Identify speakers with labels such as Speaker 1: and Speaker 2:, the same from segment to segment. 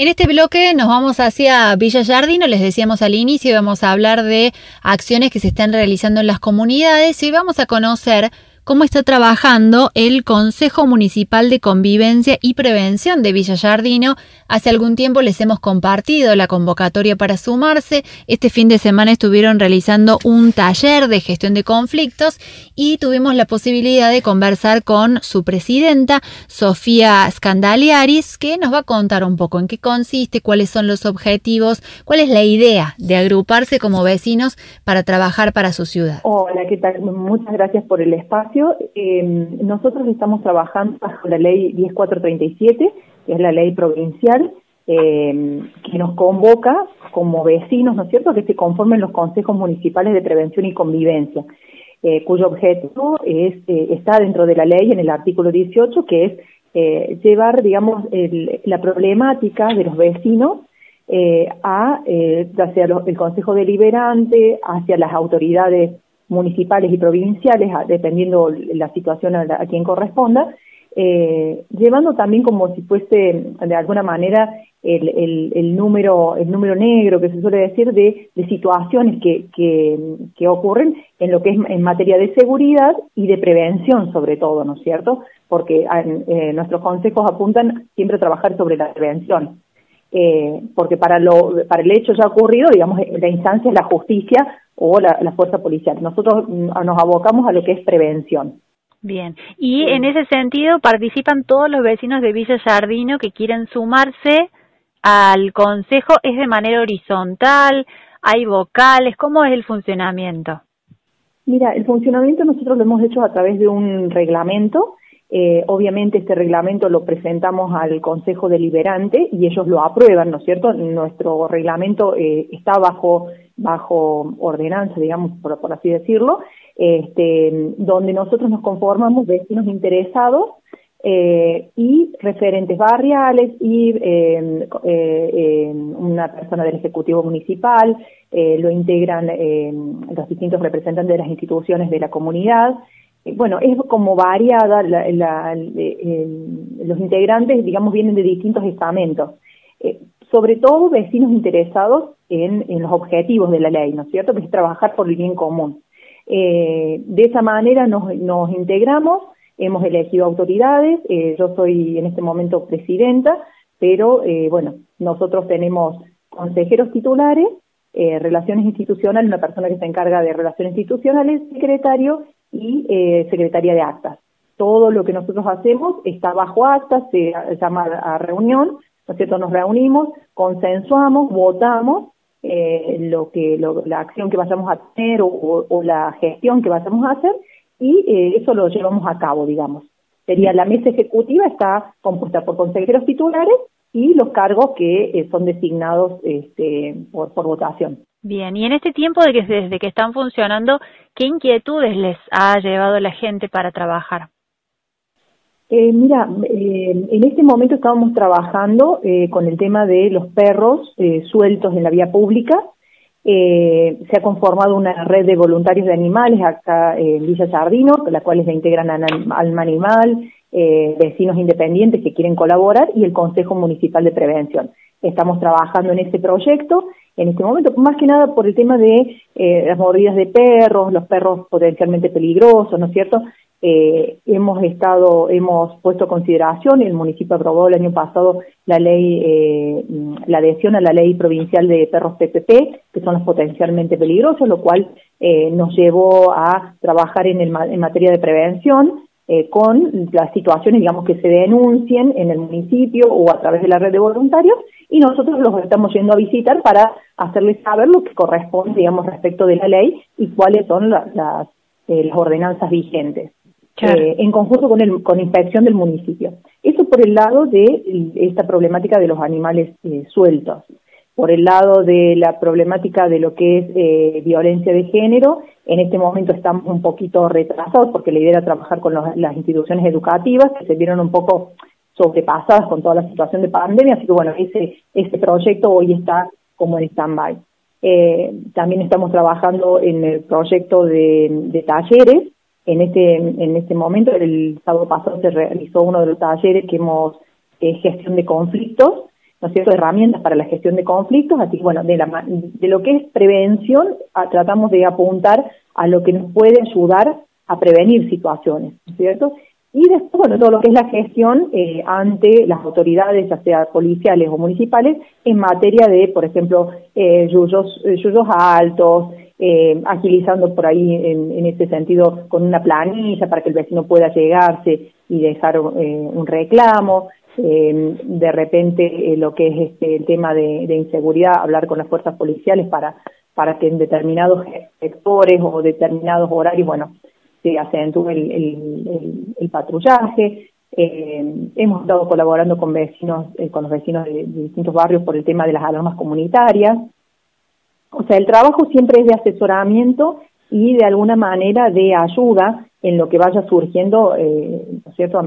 Speaker 1: En este bloque nos vamos hacia Villa Jardino, les decíamos al inicio, vamos a hablar de acciones que se están realizando en las comunidades y vamos a conocer cómo está trabajando el Consejo Municipal de Convivencia y Prevención de Villallardino. Hace algún tiempo les hemos compartido la convocatoria para sumarse. Este fin de semana estuvieron realizando un taller de gestión de conflictos y tuvimos la posibilidad de conversar con su presidenta, Sofía Scandaliaris, que nos va a contar un poco en qué consiste, cuáles son los objetivos, cuál es la idea de agruparse como vecinos para trabajar para su ciudad.
Speaker 2: Hola, ¿qué tal? Muchas gracias por el espacio eh, nosotros estamos trabajando bajo la ley 10437, que es la ley provincial, eh, que nos convoca como vecinos, ¿no es cierto?, que se conformen los consejos municipales de prevención y convivencia, eh, cuyo objetivo es está dentro de la ley en el artículo 18, que es llevar, digamos, la problemática de los vecinos a, hacia el Consejo Deliberante, hacia las autoridades municipales y provinciales, dependiendo la situación a, quien corresponda, eh, llevando también como si fuese de alguna manera el, el, número el número negro que se suele decir de, situaciones que, que, ocurren en lo que es en materia de seguridad y de prevención sobre todo, ¿no es cierto? Porque eh, nuestros consejos apuntan siempre a trabajar sobre la prevención. Eh, porque para lo para el hecho ya ocurrido, digamos, la instancia es la justicia o la, fuerza policial. Nosotros mm, nos abocamos a lo que es prevención.
Speaker 1: Bien, y en ese sentido participan todos los vecinos de Villa Jardino que quieren sumarse al consejo, ¿es de manera horizontal? ¿Hay vocales? ¿Cómo es el funcionamiento?
Speaker 2: Mira, el funcionamiento nosotros lo hemos hecho a través de un reglamento. Eh, obviamente este reglamento lo presentamos al Consejo Deliberante y ellos lo aprueban, ¿no es cierto? Nuestro reglamento eh, está bajo bajo ordenanza, digamos, por, así decirlo, este, donde nosotros nos conformamos vecinos interesados eh, y referentes barriales y eh, eh, una persona del Ejecutivo Municipal, lo integran los distintos representantes de las instituciones de la comunidad. bueno, es como variada, los integrantes, digamos, vienen de distintos estamentos sobre todo vecinos interesados en, los objetivos de la ley, ¿no es cierto?, que es trabajar por el bien común. Eh, de esa manera nos, integramos, hemos elegido autoridades, eh, yo soy en este momento presidenta, pero eh, bueno, nosotros tenemos consejeros titulares, relaciones institucionales, una persona que se encarga de relaciones institucionales, secretario y secretaria de actas. Todo lo que nosotros hacemos está bajo actas, se llama a reunión, ¿no es cierto? Nos reunimos, consensuamos, votamos eh, lo que la acción que vayamos a tener o, la gestión que vayamos a hacer y eh, eso lo llevamos a cabo, digamos. Sería la mesa ejecutiva está compuesta por consejeros titulares y los cargos que eh, son designados este, por, por votación.
Speaker 1: Bien, y en este tiempo de que desde que están funcionando, ¿qué inquietudes les ha llevado la gente para trabajar?
Speaker 2: Eh, mira, eh, en este momento estábamos trabajando eh, con el tema de los perros eh, sueltos en la vía pública. se ha conformado una red de voluntarios de animales acá en Villa Sardino, la cuales se integran Alma Animal, vecinos independientes que quieren colaborar y el Consejo Municipal de Prevención. Estamos trabajando en este proyecto en este momento, más que nada por el tema de las mordidas de perros, los perros potencialmente peligrosos, ¿no es cierto? Eh, hemos estado, hemos puesto consideración, el municipio aprobó el año pasado la ley, eh, la adhesión a la ley provincial de perros PPP, que son los potencialmente peligrosos, lo cual eh, nos llevó a trabajar en, el, en materia de prevención eh, con las situaciones, digamos, que se denuncien en el municipio o a través de la red de voluntarios y nosotros los estamos yendo a visitar para hacerles saber lo que corresponde, digamos, respecto de la ley y cuáles son las, las ordenanzas vigentes. Eh, en conjunto con, el, con inspección del municipio. Eso por el lado de esta problemática de los animales eh, sueltos. Por el lado de la problemática de lo que es eh, violencia de género, en este momento estamos un poquito retrasados porque la idea era trabajar con las instituciones educativas que se vieron un poco sobrepasadas con toda la situación de pandemia, así que bueno, ese, ese proyecto hoy está como en stand-by. también estamos trabajando en el proyecto de talleres en este, en este momento, el sábado pasado se realizó uno de los talleres que hemos, gestión de conflictos, ¿no es cierto?, herramientas para la gestión de conflictos, así que bueno, de, la, de lo que es prevención, tratamos de apuntar a lo que nos puede ayudar a prevenir situaciones, ¿no es cierto? Y después, bueno, todo lo que es la gestión eh, ante las autoridades, ya sea policiales o municipales, en materia de, por ejemplo, eh, yuyos, eh, yuyos altos, eh, agilizando por ahí en, en ese sentido con una planilla para que el vecino pueda llegarse y dejar eh, un reclamo. Eh, de repente, lo que es este, el tema de, inseguridad, hablar con las fuerzas policiales para, para que en determinados sectores o determinados horarios, bueno, se acentúe el, el, patrullaje. Eh, hemos estado colaborando con vecinos, eh, con los vecinos de, distintos barrios por el tema de las alarmas comunitarias. O sea, el trabajo siempre es de asesoramiento y de alguna manera de ayuda en lo que vaya surgiendo, eh, ¿no es cierto?,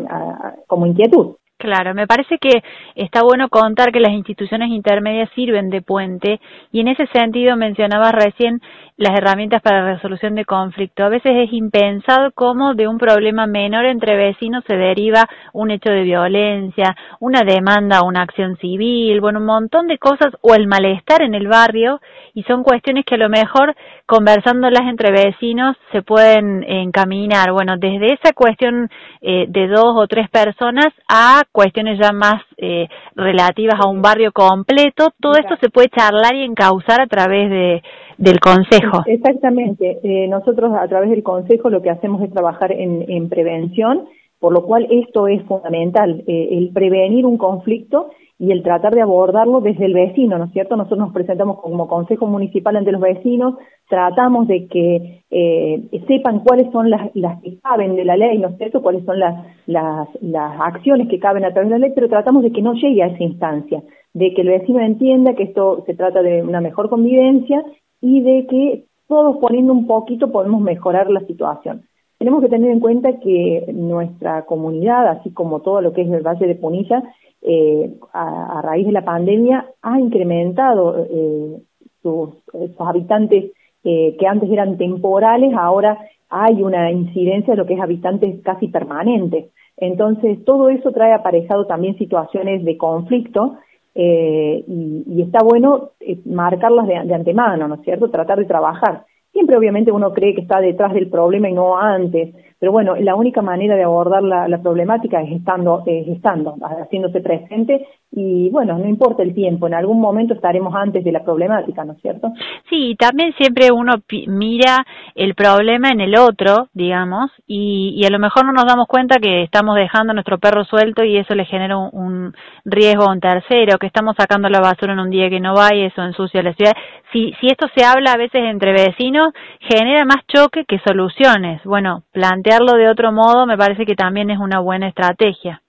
Speaker 2: como inquietud.
Speaker 1: Claro, me parece que está bueno contar que las instituciones intermedias sirven de puente y en ese sentido mencionaba recién las herramientas para resolución de conflicto. A veces es impensado cómo de un problema menor entre vecinos se deriva un hecho de violencia, una demanda, una acción civil, bueno, un montón de cosas o el malestar en el barrio y son cuestiones que a lo mejor conversándolas entre vecinos se pueden encaminar. Bueno, desde esa cuestión eh, de dos o tres personas a cuestiones ya más eh, relativas a un barrio completo, todo esto se puede charlar y encauzar a través de, del Consejo.
Speaker 2: Exactamente. Eh, nosotros a través del Consejo lo que hacemos es trabajar en, en prevención, por lo cual esto es fundamental, eh, el prevenir un conflicto y el tratar de abordarlo desde el vecino, ¿no es cierto? Nosotros nos presentamos como Consejo Municipal ante los vecinos, tratamos de que eh, sepan cuáles son las, las que caben de la ley, ¿no es cierto? Cuáles son las, las, las acciones que caben a través de la ley, pero tratamos de que no llegue a esa instancia, de que el vecino entienda que esto se trata de una mejor convivencia y de que todos poniendo un poquito podemos mejorar la situación. Tenemos que tener en cuenta que nuestra comunidad, así como todo lo que es el Valle de Punilla, eh, a, raíz de la pandemia ha incrementado eh, sus, habitantes eh, que antes eran temporales, ahora hay una incidencia de lo que es habitantes casi permanentes. Entonces, todo eso trae aparejado también situaciones de conflicto eh, y, y, está bueno eh, marcarlas de, de, antemano, ¿no es cierto? Tratar de trabajar. Siempre obviamente uno cree que está detrás del problema y no antes, pero bueno, la única manera de abordar la, problemática es estando, es estando, haciéndose presente y bueno, no importa el tiempo, en algún momento estaremos antes de la problemática, ¿no es cierto?
Speaker 1: Sí, también siempre uno mira el problema en el otro, digamos, y, y, a lo mejor no nos damos cuenta que estamos dejando a nuestro perro suelto y eso le genera un, un, riesgo a un tercero, que estamos sacando la basura en un día que no va y eso ensucia la ciudad. Si, si esto se habla a veces entre vecinos, genera más choque que soluciones. Bueno, plantea de otro modo me parece que también es una buena estrategia.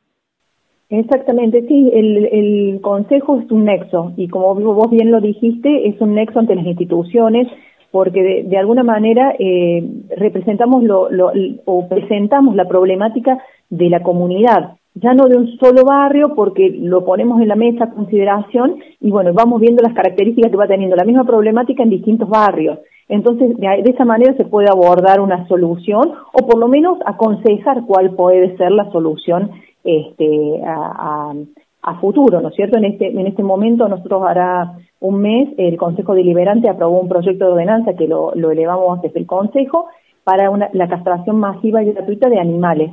Speaker 2: Exactamente, sí, el, consejo es un nexo y como vos bien lo dijiste, es un nexo ante las instituciones porque de, alguna manera eh, representamos lo, lo, o presentamos la problemática de la comunidad, ya no de un solo barrio porque lo ponemos en la mesa a consideración y bueno, vamos viendo las características que va teniendo la misma problemática en distintos barrios. Entonces, de, esa manera se puede abordar una solución o por lo menos aconsejar cuál puede ser la solución este, a, futuro, ¿no es cierto? En este, en este momento, nosotros hará un mes, el Consejo Deliberante aprobó un proyecto de ordenanza que lo, lo elevamos desde el Consejo para una, la castración masiva y gratuita de animales,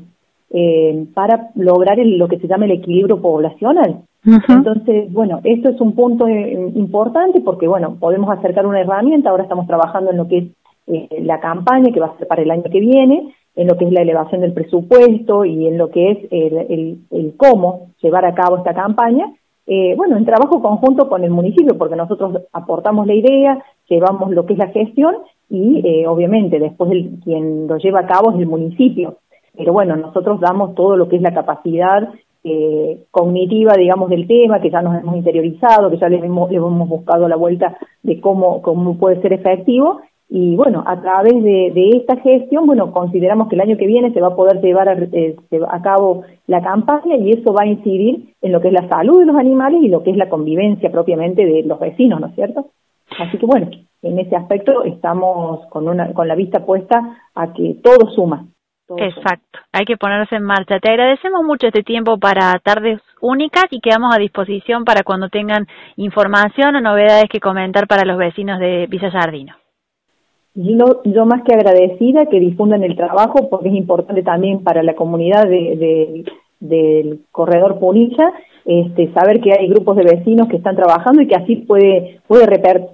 Speaker 2: eh, para lograr el, lo que se llama el equilibrio poblacional. Entonces, bueno, esto es un punto eh, importante porque, bueno, podemos acercar una herramienta, ahora estamos trabajando en lo que es eh, la campaña que va a ser para el año que viene, en lo que es la elevación del presupuesto y en lo que es el, el, cómo llevar a cabo esta campaña, eh, bueno, en trabajo conjunto con el municipio, porque nosotros aportamos la idea, llevamos lo que es la gestión y eh, obviamente después el, quien lo lleva a cabo es el municipio. Pero bueno, nosotros damos todo lo que es la capacidad eh, cognitiva, digamos, del tema, que ya nos hemos interiorizado, que ya le hemos, le hemos buscado la vuelta de cómo, puede ser efectivo. Y bueno, a través de, de, esta gestión, bueno, consideramos que el año que viene se va a poder llevar a, eh, a, cabo la campaña y eso va a incidir en lo que es la salud de los animales y lo que es la convivencia propiamente de los vecinos, ¿no es cierto? Así que bueno, en ese aspecto estamos con, una, con la vista puesta a que todo suma,
Speaker 1: Exacto, hay que ponerse en marcha. Te agradecemos mucho este tiempo para tardes únicas y quedamos a disposición para cuando tengan información o novedades que comentar para los vecinos de Villa Jardino.
Speaker 2: Yo, yo más que agradecida que difundan el trabajo porque es importante también para la comunidad de, del corredor Punilla este, saber que hay grupos de vecinos que están trabajando y que así puede, puede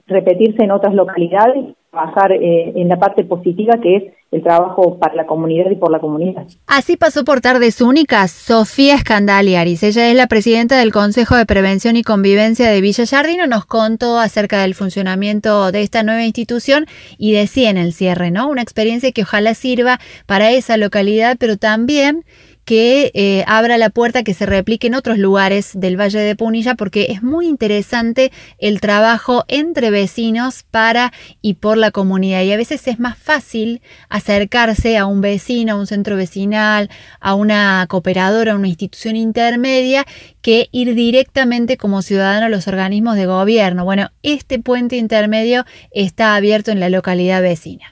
Speaker 2: repetirse en otras localidades trabajar eh, en la parte positiva que es el trabajo para la comunidad y por la comunidad.
Speaker 1: Así pasó por tardes únicas Sofía Escandaliaris. Ella es la presidenta del Consejo de Prevención y Convivencia de Villa Jardino. Nos contó acerca del funcionamiento de esta nueva institución y decía en el cierre, ¿no? Una experiencia que ojalá sirva para esa localidad, pero también que eh, abra la puerta que se replique en otros lugares del Valle de Punilla porque es muy interesante el trabajo entre vecinos para y por la comunidad y a veces es más fácil acercarse a un vecino, a un centro vecinal, a una cooperadora, a una institución intermedia que ir directamente como ciudadano a los organismos de gobierno. Bueno, este puente intermedio está abierto en la localidad vecina.